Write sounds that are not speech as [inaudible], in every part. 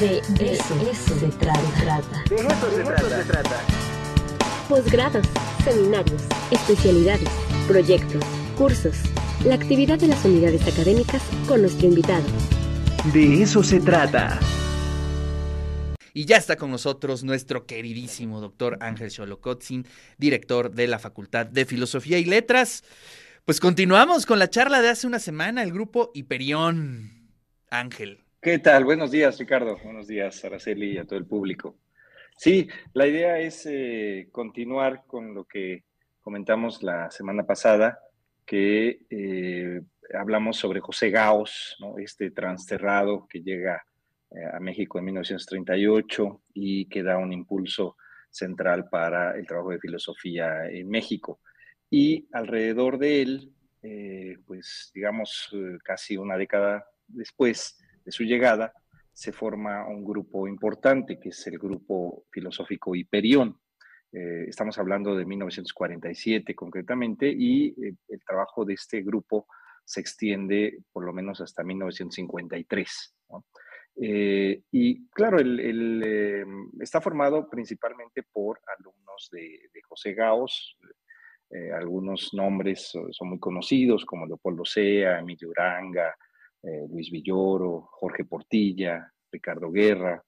De eso, se trata. De eso, se, trata. Posgrados, seminarios, especialidades, proyectos, cursos, la actividad de las unidades académicas con nuestro invitado. De eso se trata. Y ya está con nosotros nuestro queridísimo doctor Ángel Xolocotzin, director de la Facultad de Filosofía y Letras. Pues continuamos con la charla de hace una semana, el grupo Hiperión. Ángel. ¿Qué tal? Buenos días, Ricardo. Buenos días, Araceli y a todo el público. Sí, la idea es eh, continuar con lo que comentamos la semana pasada, que eh, hablamos sobre José Gaos, este transterrado que llega eh, a México en 1938 y que da un impulso central para el trabajo de filosofía en México. Y alrededor de él, pues digamos casi una década después, de su llegada, se forma un grupo importante, que es el grupo filosófico Hiperión. Eh, estamos hablando de 1947 concretamente, y eh, el trabajo de este grupo se extiende por lo menos hasta 1953. Eh, y claro, está formado principalmente por alumnos de, José Gaos. algunos nombres son muy conocidos, como Leopoldo Sea, Emilio Uranga, eh, Luis Villoro, Jorge Portilla, Ricardo Guerra,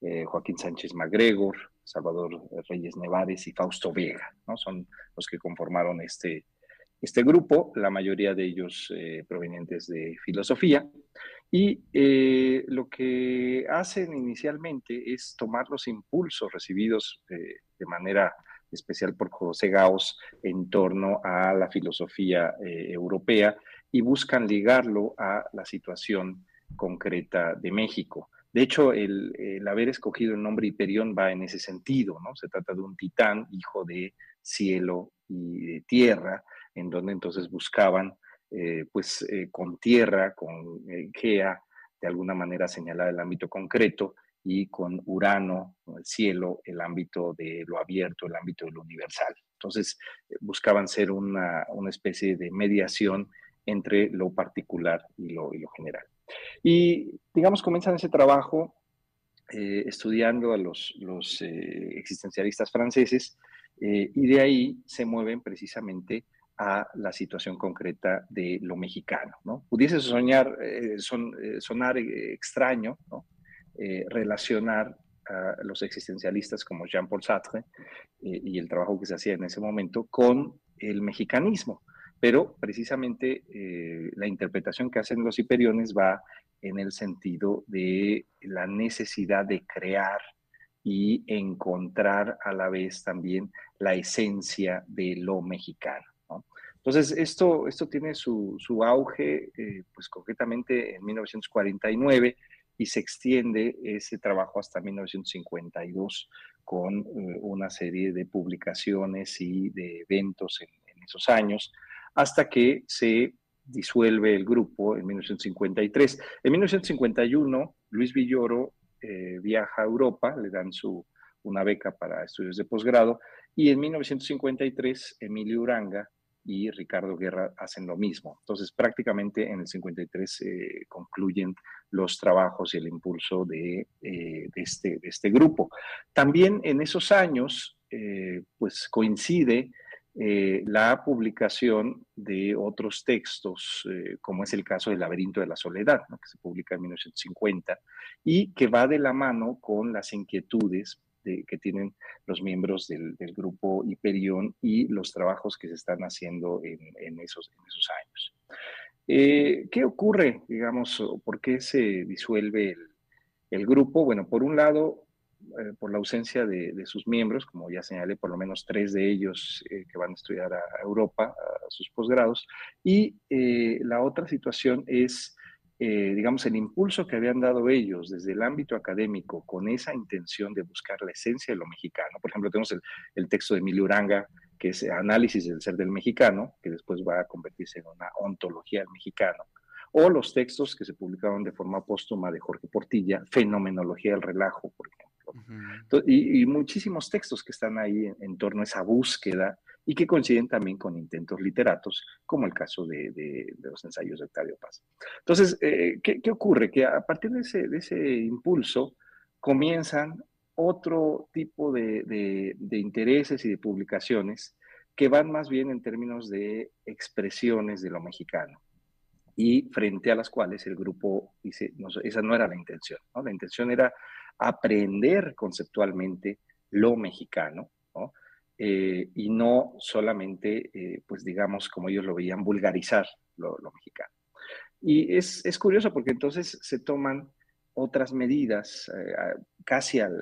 eh, Joaquín Sánchez Magregor, Salvador Reyes Nevares y Fausto Vega, ¿no? Son los que conformaron este, este grupo, la mayoría de ellos eh, provenientes de filosofía. Y lo que hacen inicialmente es tomar los impulsos recibidos de manera especial por José Gauss en torno a la filosofía europea y buscan ligarlo a la situación concreta de México. De hecho, el, haber escogido el nombre Hiperión va en ese sentido, ¿no? Se trata de un titán, hijo de cielo y de tierra, en donde entonces buscaban, eh, pues, eh, con tierra, con eh, Gea, de alguna manera señalar el ámbito concreto, y con Urano, el cielo, el ámbito de lo abierto, el ámbito de lo universal. Entonces, buscaban ser una, una especie de mediación entre lo particular y lo, general. Y, digamos, comienzan ese trabajo eh, estudiando a los, los eh, existencialistas franceses eh, y de ahí se mueven precisamente a la situación concreta de lo mexicano. ¿no? Pudiese soñar, son, sonar extraño relacionar a los existencialistas como Jean-Paul Sartre y el trabajo que se hacía en ese momento con el mexicanismo pero precisamente eh, la interpretación que hacen los hiperiones va en el sentido de la necesidad de crear y encontrar a la vez también la esencia de lo mexicano. Entonces, esto, esto tiene su, auge, eh, pues concretamente en 1949 y se extiende ese trabajo hasta 1952 con eh, una serie de publicaciones y de eventos en esos años hasta que se disuelve el grupo en 1953. En 1951, Luis Villoro eh, viaja a Europa, le dan su, una beca para estudios de posgrado, y en 1953, Emilio Uranga y Ricardo Guerra hacen lo mismo. Entonces, prácticamente en el 53 eh, concluyen los trabajos y el impulso de, eh, este, de, este, grupo. También en esos años, pues coincide eh, la publicación de otros textos, eh, como es el caso del Laberinto de la Soledad, que se publica en 1950, y que va de la mano con las inquietudes que tienen los miembros del, grupo Hiperión y los trabajos que se están haciendo en, esos, años. Eh, ¿Qué ocurre, digamos, por qué se disuelve el, el grupo? Bueno, por un lado, eh, por la ausencia de, sus miembros, como ya señalé, por lo menos tres de ellos eh, que van a estudiar a, Europa, a sus posgrados. Y eh, la otra situación es, digamos, el impulso que habían dado ellos desde el ámbito académico con esa intención de buscar la esencia de lo mexicano. Por ejemplo, tenemos el, el texto de Emilio Uranga, que es Análisis del Ser del Mexicano, que después va a convertirse en una ontología del mexicano o los textos que se publicaron de forma póstuma de Jorge Portilla, Fenomenología del Relajo, por ejemplo y, muchísimos textos que están ahí en, torno a esa búsqueda y que coinciden también con intentos literatos, como el caso de, los ensayos de Octavio Paz. Entonces, eh, ¿qué, ocurre? Que a partir de ese, impulso, comienzan otro tipo de, intereses y de publicaciones que van más bien en términos de expresiones de lo mexicano y frente a las cuales el grupo dice, esa no era la intención, la intención era aprender conceptualmente lo mexicano, eh, y no solamente, eh, pues digamos, como ellos lo veían, vulgarizar lo, mexicano. Y es, curioso porque entonces se toman otras medidas eh, casi al,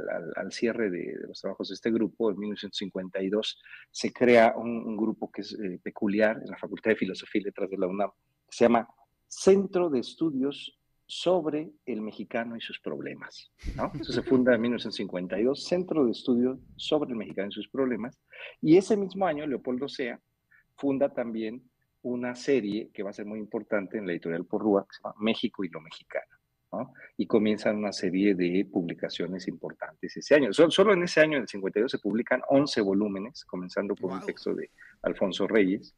cierre de, los trabajos de este grupo. En 1952 se crea un, grupo que es peculiar en la Facultad de Filosofía y Letras de la UNAM, que se llama Centro de Estudios sobre el mexicano y sus problemas. ¿no? Eso se funda en 1952, Centro de Estudios sobre el mexicano y sus problemas. Y ese mismo año, Leopoldo Sea funda también una serie que va a ser muy importante en la editorial Porrúa, que se llama México y lo mexicano. ¿no? Y comienzan una serie de publicaciones importantes ese año. Solo, en ese año, en el 52, se publican 11 volúmenes, comenzando por un texto de Alfonso Reyes,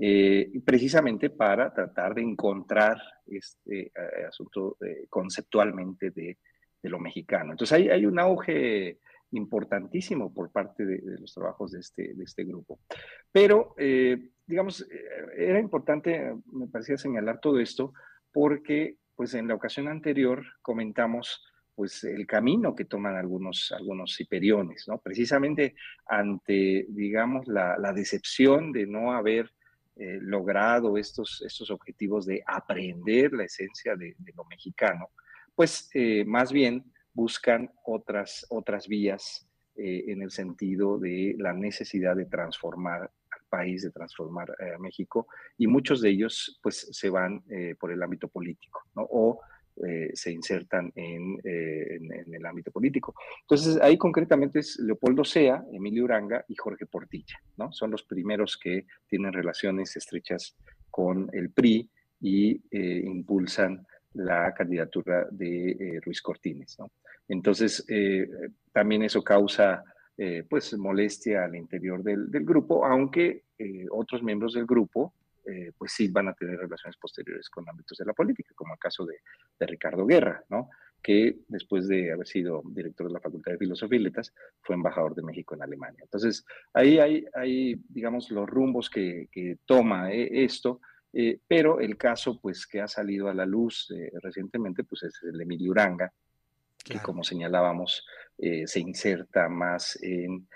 eh, precisamente para tratar de encontrar este eh, asunto eh, conceptualmente de, lo mexicano. Entonces hay, hay, un auge importantísimo por parte de, los trabajos de este, de este grupo. Pero, digamos, era importante, me parecía señalar todo esto, porque pues en la ocasión anterior comentamos pues el camino que toman algunos, algunos ¿no? Precisamente ante, digamos, la decepción de no haber eh, logrado estos, estos objetivos de aprender la esencia de, lo mexicano, pues eh, más bien buscan otras, otras vías eh, en el sentido de la necesidad de transformar al país, de transformar a México, y muchos de ellos pues se van por el ámbito político. O se insertan en, el ámbito político. Entonces, ahí concretamente es Leopoldo Sea, Emilio Uranga y Jorge Portilla, ¿no? Son los primeros que tienen relaciones estrechas con el PRI y eh, impulsan la candidatura de Ruiz Cortines, ¿no? Entonces, también eso causa pues molestia al interior del, grupo, aunque otros miembros del grupo eh, pues sí van a tener relaciones posteriores con ámbitos de la política, como el caso de, Ricardo Guerra, ¿no? Que después de haber sido director de la Facultad de Filosofía y Letras, fue embajador de México en Alemania. Entonces, ahí hay, digamos, los rumbos que, toma eh, esto, eh, pero el caso, pues, que ha salido a la luz recientemente, pues, es el de Emilio Uranga, que, como señalábamos, se inserta más en,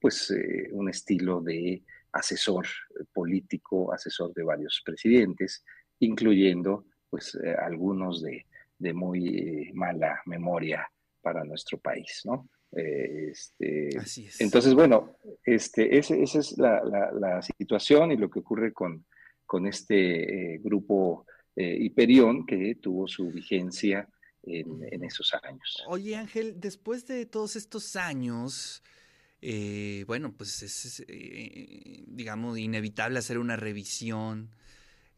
pues, un estilo de asesor político, asesor de varios presidentes, incluyendo pues eh, algunos de, muy eh, mala memoria para nuestro país, ¿no? Eh, este, Así es. Entonces, bueno, este, esa es la, situación y lo que ocurre con, con este grupo Hiperión que tuvo su vigencia en, en, esos años. Oye, Ángel, después de todos estos años, eh, bueno, pues es, eh, digamos, inevitable hacer una revisión.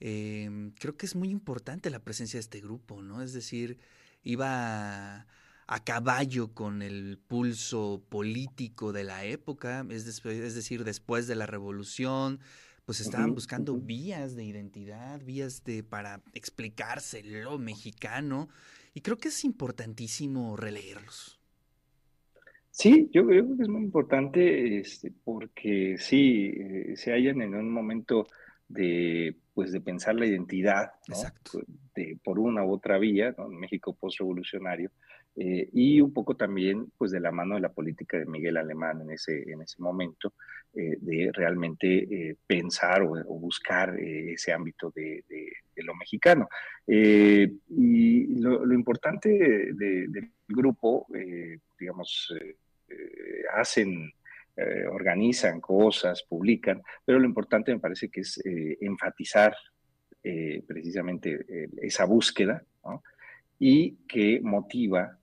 Em, creo que es muy importante la presencia de este grupo, ¿no? Es decir, iba a, caballo con el pulso político de la época, es, es decir, después de la revolución, pues estaban buscando vías de identidad, vías de para explicarse lo mexicano, y creo que es importantísimo releerlos. Sí, yo creo que es muy importante este, porque sí, eh, se hallan en un momento de, pues, de pensar la identidad, De, por una u otra vía, en México postrevolucionario, eh, y un poco también pues, de la mano de la política de Miguel Alemán en ese, en ese momento, eh, de realmente pensar o, buscar ese ámbito de, lo mexicano. y lo, importante del grupo, digamos, eh, hacen, eh, organizan cosas, publican, pero lo importante me parece que es eh, enfatizar precisamente esa búsqueda y que motiva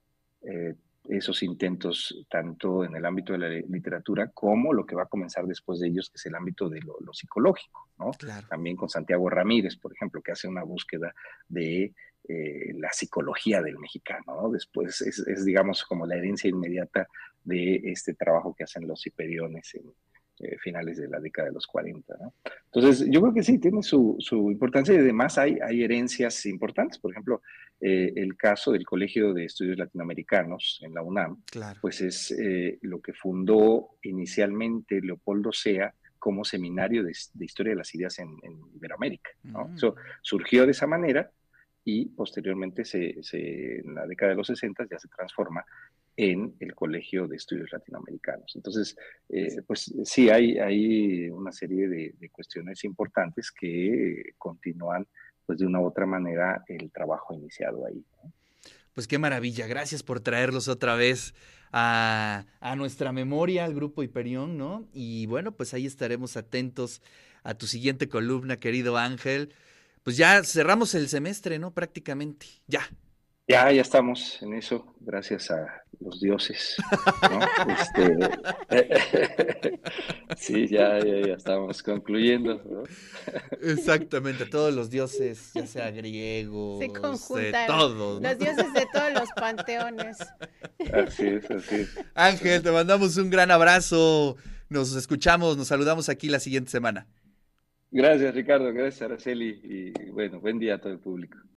esos intentos tanto en el ámbito de la literatura como lo que va a comenzar después de ellos, que es el ámbito de lo, psicológico, ¿no? También con Santiago Ramírez, por ejemplo, que hace una búsqueda de la psicología del mexicano, ¿no? Después es, digamos, como la herencia inmediata de este trabajo que hacen los hiperiones en, eh, finales de la década de los 40. ¿no? Entonces, yo creo que sí, tiene su, su importancia y además hay, hay herencias importantes. Por ejemplo, eh, el caso del Colegio de Estudios Latinoamericanos en la UNAM, Claro. pues es eh, lo que fundó inicialmente Leopoldo Sea como seminario de, de historia de las ideas en, en Iberoamérica. ¿no? Eso surgió de esa manera y posteriormente, se, en la década de los 60, ya se transforma en el Colegio de Estudios Latinoamericanos. Entonces, eh, pues sí, hay, hay una serie de, cuestiones importantes que continúan, pues de una u otra manera, el trabajo iniciado ahí. Pues qué maravilla, gracias por traerlos otra vez a, a, nuestra memoria, al grupo Hiperión, ¿no? Y bueno, pues ahí estaremos atentos a tu siguiente columna, querido Ángel. Pues ya cerramos el semestre, ¿no? Prácticamente, ya. Ya, ya estamos en eso, gracias a los dioses. ¿no? [laughs] este, [laughs] sí, ya, ya, ya, estamos concluyendo. ¿no? Exactamente, todos los [laughs] dioses, ya sea griegos, Se de todos. ¿no? Los dioses de todos los panteones. Así es, así es. Ángel, te mandamos un gran abrazo. Nos escuchamos, nos saludamos aquí la siguiente semana. Gracias, Ricardo. Gracias, Araceli. Y bueno, buen día a todo el público.